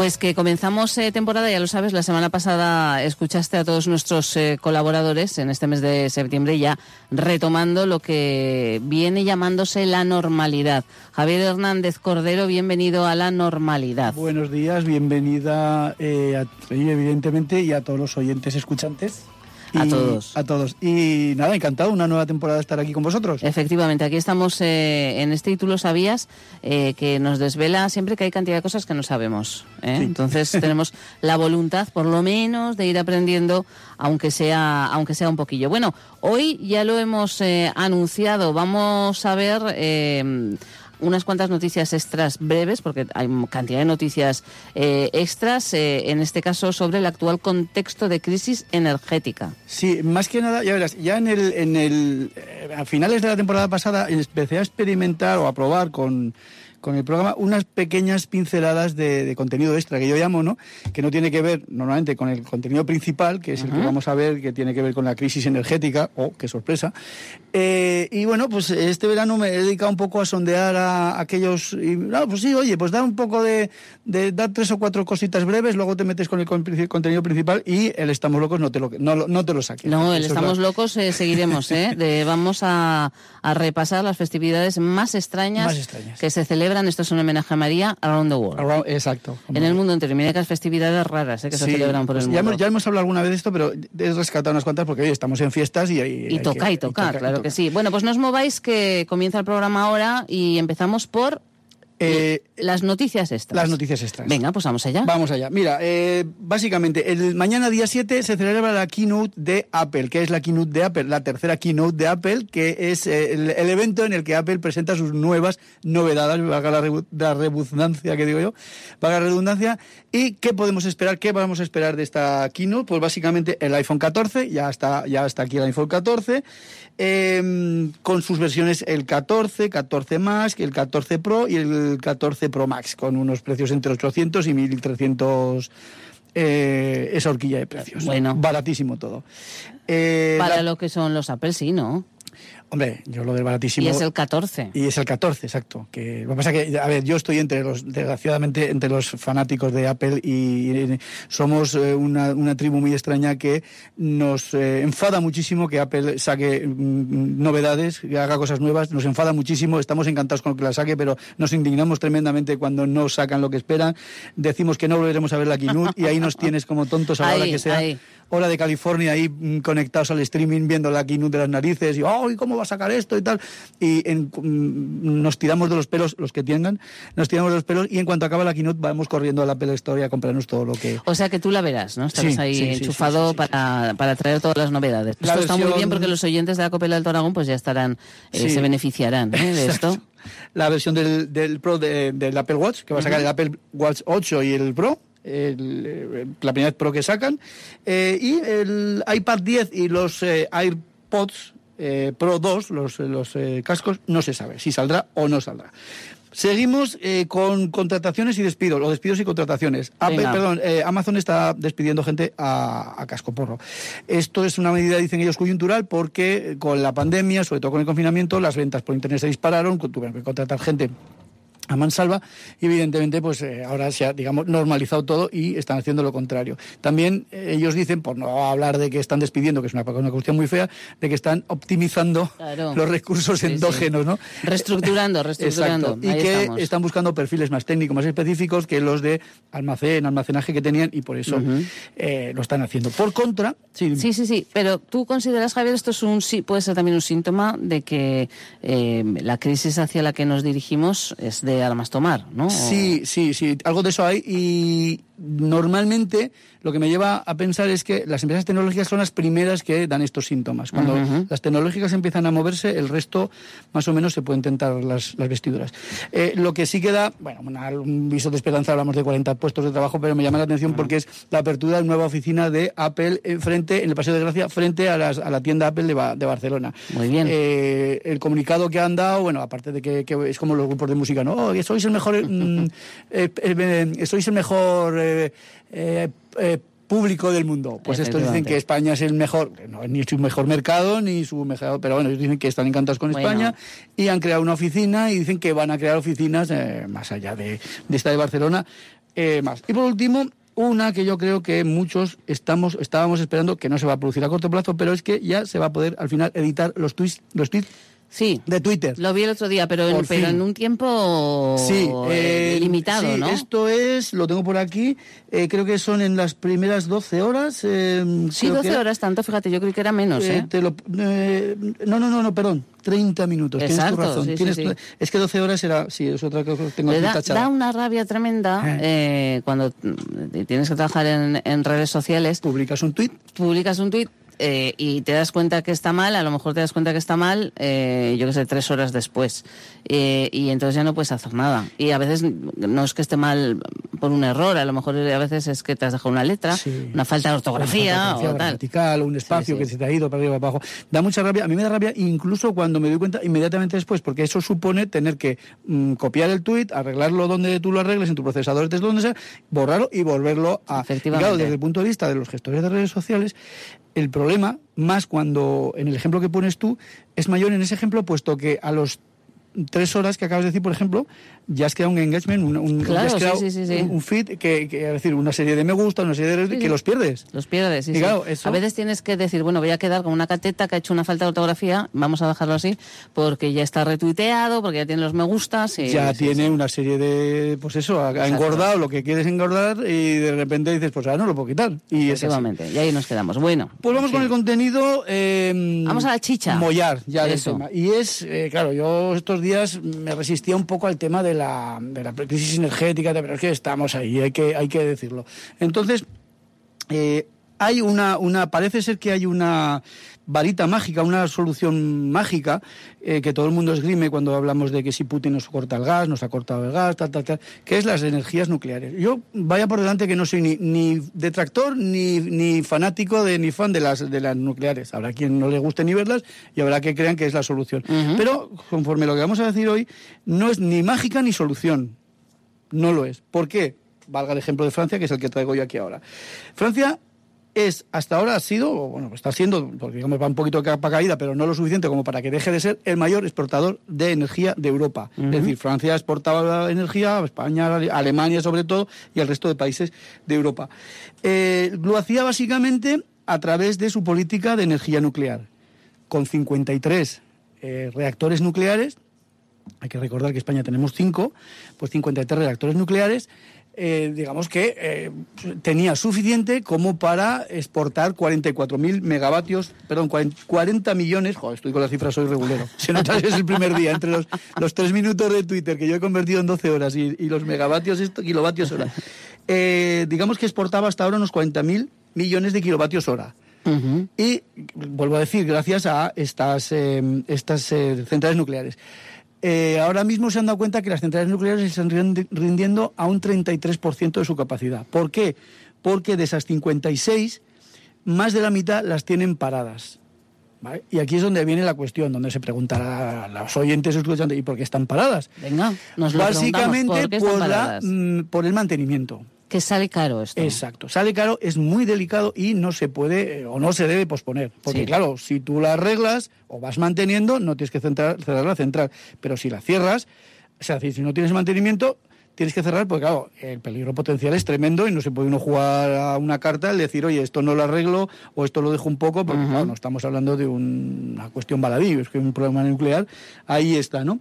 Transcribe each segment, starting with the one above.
Pues que comenzamos eh, temporada, ya lo sabes, la semana pasada escuchaste a todos nuestros eh, colaboradores en este mes de septiembre ya retomando lo que viene llamándose la normalidad. Javier Hernández Cordero, bienvenido a la normalidad. Buenos días, bienvenida eh, a, evidentemente y a todos los oyentes escuchantes. A todos. A todos. Y nada, encantado, una nueva temporada de estar aquí con vosotros. Efectivamente, aquí estamos eh, en este título, sabías, eh, que nos desvela siempre que hay cantidad de cosas que no sabemos. ¿eh? Entonces tenemos la voluntad, por lo menos, de ir aprendiendo, aunque sea, aunque sea un poquillo. Bueno, hoy ya lo hemos anunciado, vamos a ver unas cuantas noticias extras breves, porque hay cantidad de noticias eh, extras, eh, en este caso sobre el actual contexto de crisis energética. Sí, más que nada, ya verás, ya en el, en el, eh, a finales de la temporada pasada empecé a experimentar o a probar con con el programa unas pequeñas pinceladas de, contenido extra que yo llamo, ¿no? Que no tiene que ver normalmente con el contenido principal, que es el que vamos a ver, que tiene que ver con la crisis energética, oh, qué sorpresa. Eh, y bueno, pues este verano me he dedicado un poco a sondear a aquellos, y, no, pues sí, oye, pues da un poco de, de dar tres o cuatro cositas breves, luego te metes con el contenido principal y el Estamos Locos no te lo, no, no te lo saque. No, el Estamos Locos eh, seguiremos, ¿eh? De, vamos a, a, repasar las festividades más extrañas, más extrañas. que se celebran esto es un homenaje a María, around the world. exacto. En el mundo entero. Mira que las festividades raras ¿eh? que se celebran por el ya mundo. Hemos, ya hemos hablado alguna vez de esto, pero he rescatado unas cuantas porque hoy estamos en fiestas y... y, toca, y toca, claro que sí. Bueno, pues no os mováis que comienza el programa ahora y empezamos por eh, las noticias extras. Las noticias extras. Venga, pues vamos allá. Vamos allá. Mira, eh, básicamente, el mañana día 7 se celebra la keynote de Apple. ¿Qué es la keynote de Apple? La tercera keynote de Apple, que es eh, el, evento en el que Apple presenta sus nuevas novedades, valga la, la redundancia que digo yo, valga la redundancia. ¿Y qué podemos esperar? ¿Qué vamos a esperar de esta keynote? Pues básicamente el iPhone 14, ya está, ya está aquí el iPhone 14. Em, con sus versiones el 14, 14 más, el 14 Pro y el 14 Pro Max, con unos precios entre 800 y 1300 eh, esa horquilla de precios. Bueno. Baratísimo todo. Eh, Para lo que son los Apple, sí, ¿no? Hombre, yo lo del baratísimo. Y es el 14. Y es el 14, exacto. Que, lo que pasa que, a ver, yo estoy entre los, desgraciadamente, entre los fanáticos de Apple y, somos eh, una, una, tribu muy extraña que nos eh, enfada muchísimo que Apple saque mm, novedades, que haga cosas nuevas. Nos enfada muchísimo, estamos encantados con que la saque, pero nos indignamos tremendamente cuando no sacan lo que esperan. Decimos que no volveremos a ver la keynote y ahí nos tienes como tontos a la hora que sea. Hora de California ahí mm, conectados al streaming viendo la keynote de las narices y, ¡ay, cómo va a sacar esto y tal! Y mm, nos tiramos de los pelos, los que tengan, nos tiramos de los pelos y en cuanto acaba la keynote vamos corriendo a la Apple Store a comprarnos todo lo que... O sea que tú la verás, ¿no? Estarás ahí enchufado para, para, traer todas las novedades. esto está muy bien porque los oyentes de la Copela del Toragón pues ya estarán, eh, se beneficiarán ¿eh? de esto. La versión del, del Pro del Apple Watch, que va a sacar el Apple Watch 8 y el Pro, el, la primera Pro que sacan, eh, y el iPad 10 y los eh, AirPods eh, Pro 2, los, los cascos, no se sabe si saldrá o no saldrá. Seguimos con contrataciones y despidos, o despidos y contrataciones. perdón, Amazon está despidiendo gente a, a, casco porro. Esto es una medida, dicen ellos, coyuntural, porque con la pandemia, sobre todo con el confinamiento, las ventas por Internet se dispararon, tuvieron que contratar gente a mansalva y evidentemente pues eh, ahora se ha digamos normalizado todo y están haciendo lo contrario. También eh, ellos dicen, por no hablar de que están despidiendo, que es una, una cuestión muy fea, de que están optimizando los recursos endógenos, ¿no? Reestructurando, reestructurando. Y que están buscando perfiles más técnicos, más específicos que los de almacén, almacenaje que tenían y por eso eh, lo están haciendo. Por contra, sí. Sí, sí, sí, pero tú consideras, Javier, esto es un sí, puede ser también un síntoma de que la crisis hacia la que nos dirigimos es de armas tomar, ¿no? Sí, sí, sí, algo de eso hay y normalmente lo que me lleva a pensar es que las empresas tecnológicas son las primeras que dan estos síntomas. Cuando las tecnológicas empiezan a moverse, el resto más o menos se pueden tentar las, vestiduras. Eh, lo que sí queda, bueno, un viso de esperanza, hablamos de 40 puestos de trabajo, pero me llama la atención porque es la apertura de nueva oficina de Apple en, frente, en el Paseo de Gracia, frente a, la tienda Apple de, Barcelona. Muy bien. Eh, el comunicado que han dado, bueno, aparte de que, es como los grupos de música, ¿no? Oh, sois el mejor, mm, eh, sois el mejor público del mundo. Pues estos dicen que España es el mejor, no es ni su mejor mercado, ni su mejor, pero bueno, ellos dicen que están encantados con España y han creado una oficina y dicen que van a crear oficinas eh, más allá de, esta de Barcelona. Eh, más. Y por último, una que yo creo que muchos estamos, estábamos esperando, que no se va a producir a corto plazo, pero es que ya se va a poder al final editar los tweets, los tweets Sí. De Twitter. Lo vi el otro día, pero, en, pero en un tiempo sí, eh, limitado, sí, Esto es, lo tengo por aquí, eh, creo que son en las primeras 12 horas. Eh, sí, 12 horas tanto, fíjate, yo creo que era menos, ¿eh? no, no, no, no, perdón. 30 minutos. Exacto, tienes tu razón. Sí, es que 12 horas era. Sí, es otra cosa que tengo da, da una rabia tremenda cuando tienes que trabajar en, en redes sociales. Publicas un tweet. Publicas un tweet eh, y te das cuenta que está mal, a lo mejor te das cuenta que está mal, eh, yo que sé, tres horas después. Eh, y entonces ya no puedes hacer nada. Y a veces no es que esté mal por un error, a lo mejor a veces es que te has dejado una letra, una falta de ortografía, o tal. un espacio que se te ha ido para arriba para abajo. Da mucha rabia, a mí me da rabia incluso cuando me doy cuenta inmediatamente después, porque eso supone tener que mm, copiar el tweet, arreglarlo donde tú lo arregles, en tu procesador, desde donde sea, borrarlo y volverlo a... Efectivamente. desde el punto de vista de los gestores de redes sociales, el problema, más cuando en el ejemplo que pones tú, es mayor en ese ejemplo, puesto que a los tres horas que acabas de decir, por ejemplo, ya has creado un engagement, un, un, un, feed, que, es decir, una serie de me gusta, una serie de que los pierdes. Los pierdes, sí, A veces tienes que decir, bueno, voy a quedar con una cateta que ha hecho una falta de ortografía, vamos a dejarlo así, porque ya está retuiteado, porque ya tiene los me gustas. Y, ya tiene una serie de, pues eso, ha, engordado lo que quieres engordar y de repente dices, pues ahora no lo puedo quitar. Y Efectivamente, y ahí nos quedamos. Bueno. Pues vamos con el contenido. Em, vamos a la chicha. Mollar, ya eso. tema. Y es, eh, claro, yo estos días me resistía un poco al tema de la, de la crisis energética, pero es que estamos ahí, hay que, hay que decirlo. Entonces, eh, hay una, una, parece ser que hay una varita mágica, una solución mágica eh, que todo el mundo esgrime cuando hablamos de que si Putin nos corta el gas, nos ha cortado el gas, tal, tal, tal, que es las energías nucleares. Yo vaya por delante que no soy ni, ni detractor ni, ni fanático de, ni fan de las, de las nucleares. Habrá quien no le guste ni verlas y habrá que crean que es la solución. Pero conforme lo que vamos a decir hoy, no es ni mágica ni solución. No lo es. ¿Por qué? Valga el ejemplo de Francia, que es el que traigo yo aquí ahora. Francia es, hasta ahora ha sido, bueno, está siendo, porque digamos va un poquito de capa caída, pero no lo suficiente como para que deje de ser el mayor exportador de energía de Europa. Es decir, Francia exportaba energía, España, Alemania sobre todo, y el resto de países de Europa. Eh, lo hacía básicamente a través de su política de energía nuclear, con 53 eh, reactores nucleares. Hay que recordar que España tenemos 5, pues 53 reactores nucleares eh, digamos que eh, tenía suficiente como para exportar 44.000 megavatios, perdón, 40 millones, joder, estoy con las cifras, soy regulero, se nota que es el primer día, entre los, los 3 minutos de Twitter que yo he convertido en 12 horas y, los megavatios, esto, kilovatios hora, eh, digamos que exportaba hasta ahora unos 40.000 millones de kilovatios hora. Y vuelvo a decir, gracias a estas, estas centrales nucleares. Eh, ahora mismo se han dado cuenta que las centrales nucleares están rindiendo a un 33% de su capacidad. ¿Por qué? Porque de esas 56, más de la mitad las tienen paradas. Y aquí es donde viene la cuestión, donde se preguntará a los oyentes escuchando, ¿y por qué están paradas? Venga, nos lo Básicamente por, mm, por el mantenimiento. Que sale caro esto. Exacto, sale caro, es muy delicado y no se puede eh, o no se debe posponer. Porque claro, si tú la arreglas o vas manteniendo, no tienes que cerrar la central. Pero si la cierras, o sea, si no tienes mantenimiento, tienes que cerrar porque, claro, el peligro potencial es tremendo y no se puede uno jugar a una carta y decir, oye, esto no lo arreglo o esto lo dejo un poco, porque, claro, no estamos hablando de una cuestión baladí, es que un problema nuclear ahí está, ¿no?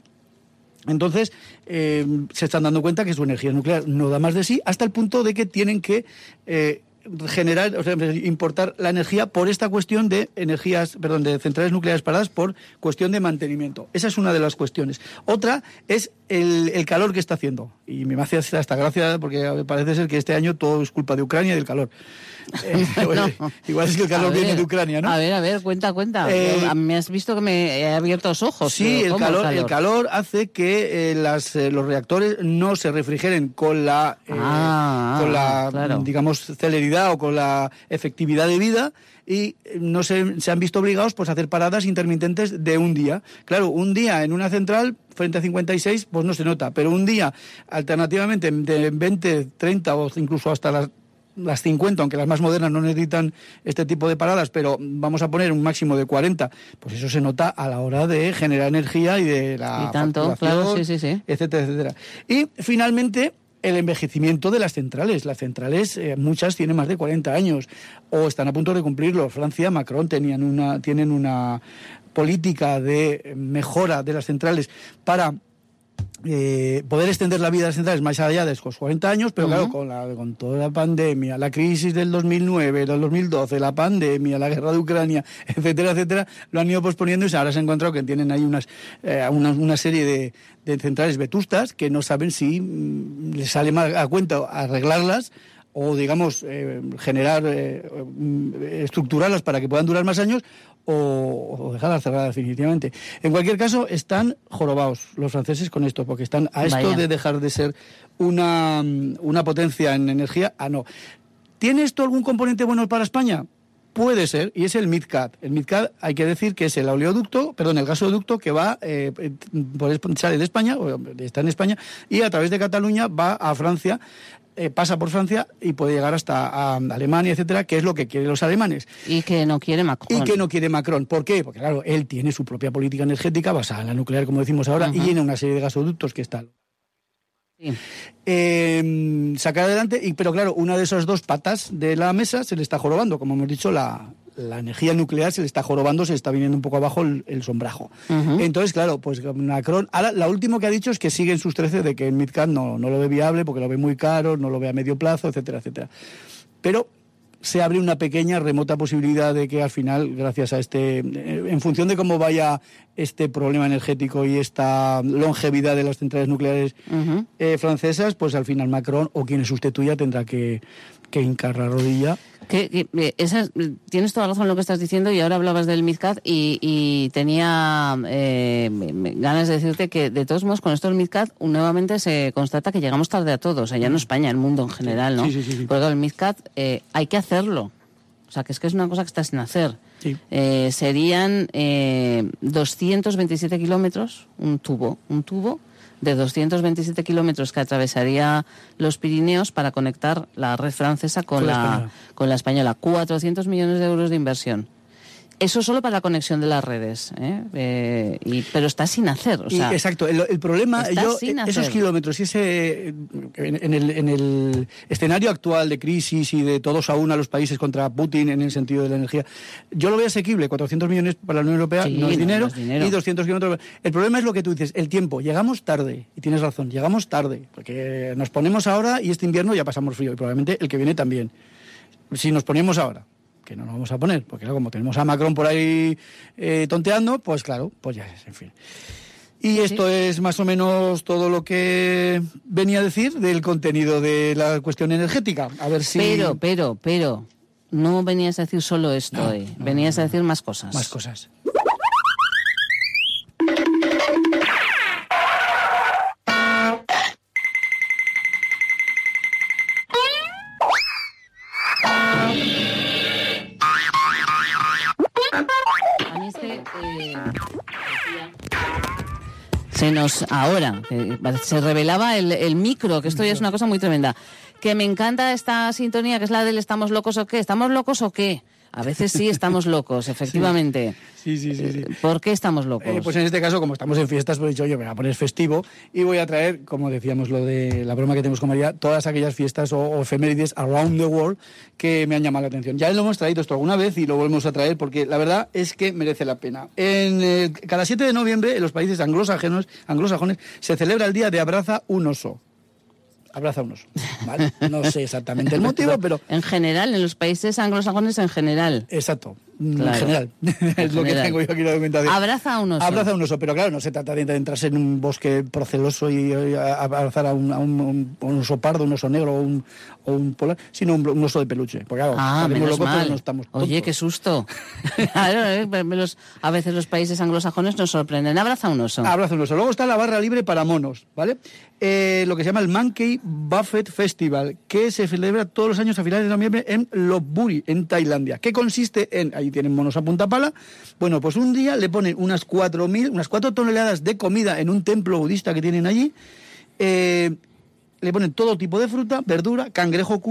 Entonces, eh, se están dando cuenta que su energía nuclear no da más de sí, hasta el punto de que tienen que eh, generar, o sea, importar la energía por esta cuestión de energías, perdón, de centrales nucleares paradas por cuestión de mantenimiento. Esa es una de las cuestiones. Otra es el, el calor que está haciendo. Y me hace hasta gracia porque parece ser que este año todo es culpa de Ucrania y del calor. Eh, igual es que el calor viene de Ucrania, ¿no? A ver, a ver, cuenta, cuenta. Eh, me has visto que me he abierto los ojos. Sí, el calor, el calor, hace que eh, las, los reactores no se refrigeren con la, ah, con la digamos, celeridad o con la efectividad de vida y no se, se, han visto obligados pues, a hacer paradas intermitentes de un día. Claro, un día en una central frente a 56 pues no se nota, pero un día alternativamente de 20, 30 o incluso hasta las las 50, aunque las más modernas no necesitan este tipo de paradas, pero vamos a poner un máximo de 40, pues eso se nota a la hora de generar energía y de la y tanto, claro, sí, sí, sí. etcétera, etcétera. Y finalmente el envejecimiento de las centrales. Las centrales, eh, muchas tienen más de 40 años o están a punto de cumplirlo. Francia, Macron tenían una, tienen una política de mejora de las centrales para eh, poder extender la vida de las centrales más allá de esos 40 años, pero claro, con, la, con toda la pandemia, la crisis del 2009, del 2012, la pandemia, la guerra de Ucrania, etcétera, etcétera, lo han ido posponiendo y ahora se ha encontrado que tienen ahí unas, eh, una, una, serie de, de, centrales vetustas que no saben si mm, les sale mal a cuenta arreglarlas o digamos eh, generar mm, estructurarlas para que puedan durar más años o, dejarlas cerradas definitivamente. En cualquier caso, están jorobados los franceses con esto, porque están a esto de dejar de ser una, una potencia en energía a no. ¿Tiene esto algún componente bueno para España? Puede ser, y es el MidCat. El MidCat hay que decir que es el oleoducto, perdón, el gasoducto que va, eh, por, sale de España, está en España, y a través de Cataluña va a Francia eh, pasa por Francia y puede llegar hasta Alemania, etcétera, que es lo que quieren los alemanes. Y que no quiere Macron. Y que no quiere Macron. ¿Por qué? Porque, claro, él tiene su propia política energética basada en la nuclear, como decimos ahora, y tiene una serie de gasoductos que están. Eh, sacar adelante, y, pero claro, una de esas dos patas de la mesa se le está jorobando, como hemos dicho, la, la energía nuclear se le está jorobando, se está viniendo un poco abajo el, sombrajo. Entonces, claro, pues Macron, ahora lo último que ha dicho es que sigue en sus 13 de que el MidCat no, no lo ve viable porque lo ve muy caro, no lo ve a medio plazo, etcétera, etcétera. Pero se abre una pequeña remota posibilidad de que al final, gracias a este, eh, en función de cómo vaya este problema energético y esta longevidad de las centrales nucleares eh, francesas, pues al final Macron o quien sustituya tendrá que, que hincar la rodilla que, eh, tienes toda razón en lo que estás diciendo y ahora hablabas del MidCat y, tenía eh, ganas de decirte que de todos modos con esto del MidCat nuevamente se constata que llegamos tarde a todos, o sea, ya no España, el mundo en general, ¿no? Sí, sí, sí, Porque el MidCat eh, hay que hacerlo, o sea, que es que es una cosa que está sin hacer. serían 227 kilómetros, un tubo, un tubo de 227 kilómetros que atravesaría los Pirineos para conectar la red francesa con, la, con la española. 400 millones de euros de inversión. Eso solo para la conexión de las redes, ¿eh? Eh, y, pero está sin hacer. O sea, exacto, el, problema, yo, esos kilómetros y ese, en, el, en el escenario actual de crisis y de todos a una los países contra Putin en el sentido de la energía, yo lo veo asequible, 400 millones para la Unión Europea no, es dinero, y 200 kilómetros. El problema es lo que tú dices, el tiempo, llegamos tarde, y tienes razón, llegamos tarde, porque nos ponemos ahora y este invierno ya pasamos frío, y probablemente el que viene también. Si nos ponemos ahora, que no nos vamos a poner, porque como tenemos a Macron por ahí eh, tonteando, pues claro, pues ya es, en fin. Y esto es más o menos todo lo que venía a decir del contenido de la cuestión energética. A ver si. Pero, pero, pero, no venías a decir solo esto, eh. venías a decir más cosas. Más cosas. Se nos ahora se revelaba el, micro, que esto ya es una cosa muy tremenda. Que me encanta esta sintonía, que es la del estamos locos o qué, estamos locos o qué. A veces sí estamos locos, efectivamente. Sí, sí, sí. sí. ¿Por qué estamos locos? Eh, pues en este caso, como estamos en fiestas, pues he dicho, yo me voy a poner festivo y voy a traer, como decíamos lo de la broma que tenemos con María, todas aquellas fiestas o, efemérides around the world que me han llamado la atención. Ya lo hemos traído esto alguna vez y lo volvemos a traer porque la verdad es que merece la pena. En, eh, cada 7 de noviembre, en los países anglosajones, anglosajones se celebra el Día de Abraza un oso. Abraza a un oso. ¿vale? No sé exactamente el motivo, pero... En general, en los países anglosajones en general. Exacto. En general. es lo que tengo yo aquí la documentación. Abraza a un oso. Abraza a un oso, pero claro, no se trata de entrarse en un bosque proceloso y abrazar a un, a un, oso pardo, un oso negro o un, o un polar, sino un, oso de peluche. Porque claro, ah, menos mal. No estamos Oye, qué susto. claro, ¿eh? a veces los países anglosajones nos sorprenden. Abraza a un oso. Abraza a un oso. Luego está la barra libre para monos, ¿vale? Eh, lo que se llama el Monkey Buffet Festival, que se celebra todos los años a finales de noviembre en Lopburi, en Tailandia. ¿Qué consiste en tienen monos a punta pala. Bueno, pues un día le ponen unas 4.000, unas 4 toneladas de comida en un templo budista que tienen allí. Eh, le ponen todo tipo de fruta, verdura, cangrejo,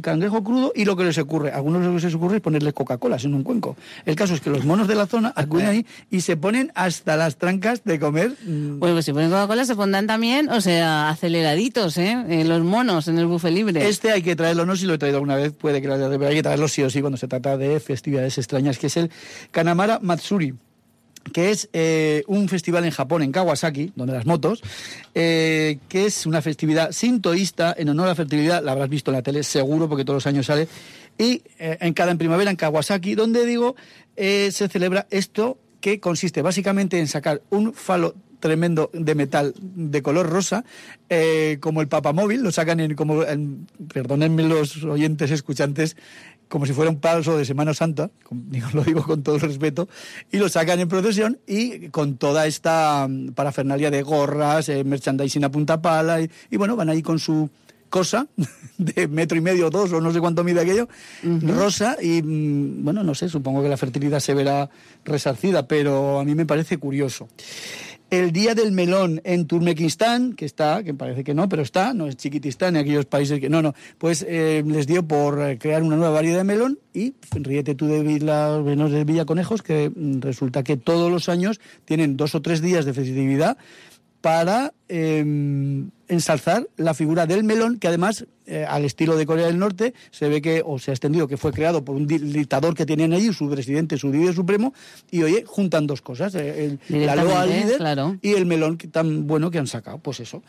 cangrejo crudo y lo que les ocurre. Algunos lo que les ocurre es ponerle Coca-Cola en un cuenco. El caso es que los monos de la zona acuden ahí y se ponen hasta las trancas de comer. Mm. Bueno, pues si ponen Coca-Cola se pondrán también, o sea, aceleraditos, ¿eh? ¿eh? los monos en el buffet libre. Este hay que traerlo, no si lo he traído alguna vez, puede que lo haya pero hay que traerlo sí o sí cuando se trata de festividades extrañas, que es el Kanamara Matsuri que es eh, un festival en Japón, en Kawasaki, donde las motos, eh, que es una festividad sintoísta en honor a la fertilidad, la habrás visto en la tele seguro porque todos los años sale, y eh, en cada en primavera en Kawasaki, donde digo, se celebra esto que consiste básicamente en sacar un falo tremendo de metal de color rosa, como el papamóvil, lo sacan en como, perdónenme los oyentes escuchantes, como si fuera un paso de Semana Santa, lo digo con todo el respeto, y lo sacan en procesión y con toda esta mm, parafernalia de gorras, eh, merchandising a punta pala, y, bueno, van ahí con su cosa de metro y medio, dos o no sé cuánto mide aquello, rosa, y mm, bueno, no sé, supongo que la fertilidad se verá resarcida, pero a mí me parece curioso el Día del Melón en Turmequistán, que está, que parece que no, pero está, no es Chiquitistán en aquellos países que no, no, pues eh, les dio por eh, crear una nueva variedad de melón y ríete tú de venos de Villa Conejos, que mm, resulta que todos los años tienen dos o tres días de festividad para em, ensalzar la figura del melón, que además, eh, al estilo de Corea del Norte, se ve que, o se ha extendido, que fue creado por un dictador que tenían allí, su presidente, su líder supremo, y oye, juntan dos cosas, eh, el, la loa líder y el melón tan bueno que han sacado, pues eso.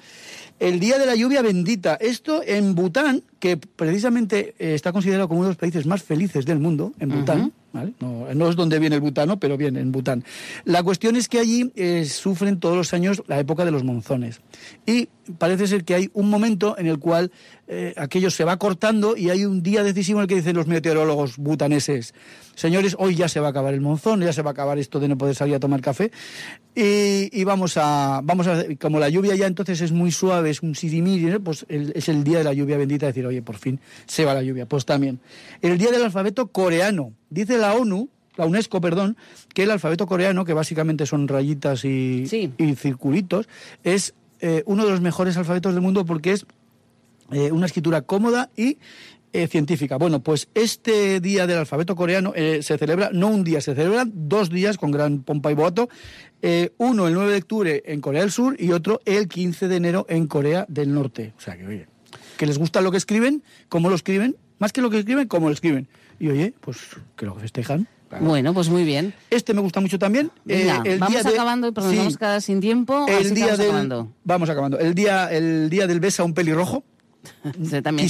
El Día de la Lluvia Bendita, esto en Bután, que precisamente eh, está considerado como uno de los países más felices del mundo, en Bután, no, es donde viene el butano, pero viene en Bután. La cuestión es que allí sufren todos los años la época de los monzones. Y parece ser que hay un momento en el cual eh, aquello se va cortando y hay un día decisivo en el que dicen los meteorólogos butaneses, señores, hoy ya se va a acabar el monzón, ya se va a acabar esto de no poder salir a tomar café y, vamos a, vamos a, como la lluvia ya entonces es muy suave, es un sirimir, pues es el día de la lluvia bendita, decir, oye, por fin se va la lluvia. Pues también, el día del alfabeto coreano, dice la ONU, la UNESCO, perdón, que el alfabeto coreano, que básicamente son rayitas y, y circulitos, es eh, uno de los mejores alfabetos del mundo porque es eh, una escritura cómoda y eh, científica. Bueno, pues este día del alfabeto coreano se celebra, no un día, se celebran dos días con gran pompa y boato. uno el 9 de octubre en Corea del Sur y otro el 15 de enero en Corea del Norte. O sea que, oye, que les gusta lo que escriben, cómo lo escriben, más que lo que escriben, cómo lo escriben. Y oye, pues que lo festejan. Bueno, pues muy bien. Este me gusta mucho también. Eh, vamos acabando, pero nos vamos a quedar sin tiempo. El día vamos acabando. Vamos acabando. El día, el día del beso a un pelirrojo. también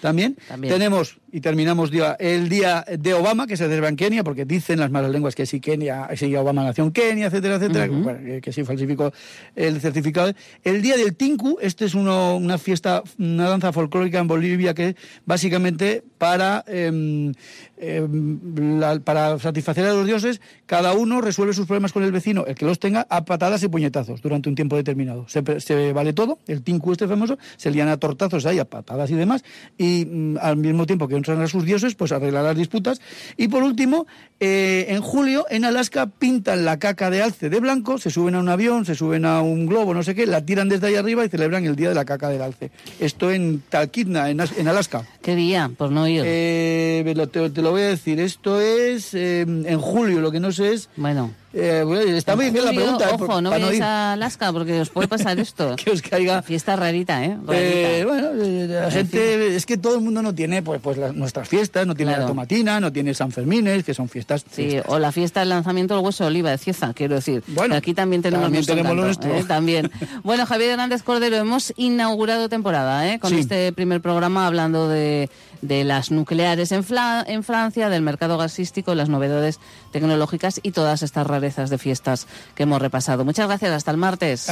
¿También? Tenemos, y terminamos el día de Obama, que se celebra en Kenia, porque dicen las malas lenguas que si Kenia, si Obama nació en Kenia, etcétera, etcétera, que, si falsificó el certificado. El día del Tinku, este es uno, una fiesta, una danza folclórica en Bolivia que básicamente para, em, em, para satisfacer a los dioses, cada uno resuelve sus problemas con el vecino, el que los tenga, a patadas y puñetazos durante un tiempo determinado. Se, se vale todo, el Tinku este famoso, se a tortazos ahí, a patadas y demás, y mm, al mismo tiempo que honran a sus dioses, pues arreglar las disputas. Y por último, eh, en julio, en Alaska, pintan la caca de alce de blanco, se suben a un avión, se suben a un globo, no sé qué, la tiran desde ahí arriba y celebran el Día de la Caca del Alce. Esto en Talkeetna, en, en Alaska. ¿Qué día? Por no ir. Eh, te, te, lo voy a decir. Esto es eh, en julio. Lo que no sé es. Bueno. Eh, está muy bien la pregunta. Eh, ojo, no vayáis a Alaska porque os puede pasar esto. que os caiga. Fiesta rarita, ¿eh? eh bueno, la gente. Es que todo el mundo no tiene pues, pues nuestras fiestas, no tiene la tomatina, no tiene San Fermines, que son fiestas. Sí, o la fiesta del lanzamiento del hueso de oliva de Cieza, quiero decir. Bueno, aquí también tenemos, también tenemos lo nuestro. También. bueno, Javier Hernández Cordero, hemos inaugurado temporada ¿eh? con este primer programa hablando de, de las nucleares en, en Francia, del mercado gasístico, las novedades tecnológicas y todas estas rarezas de fiestas que hemos repasado. Muchas gracias, hasta el martes.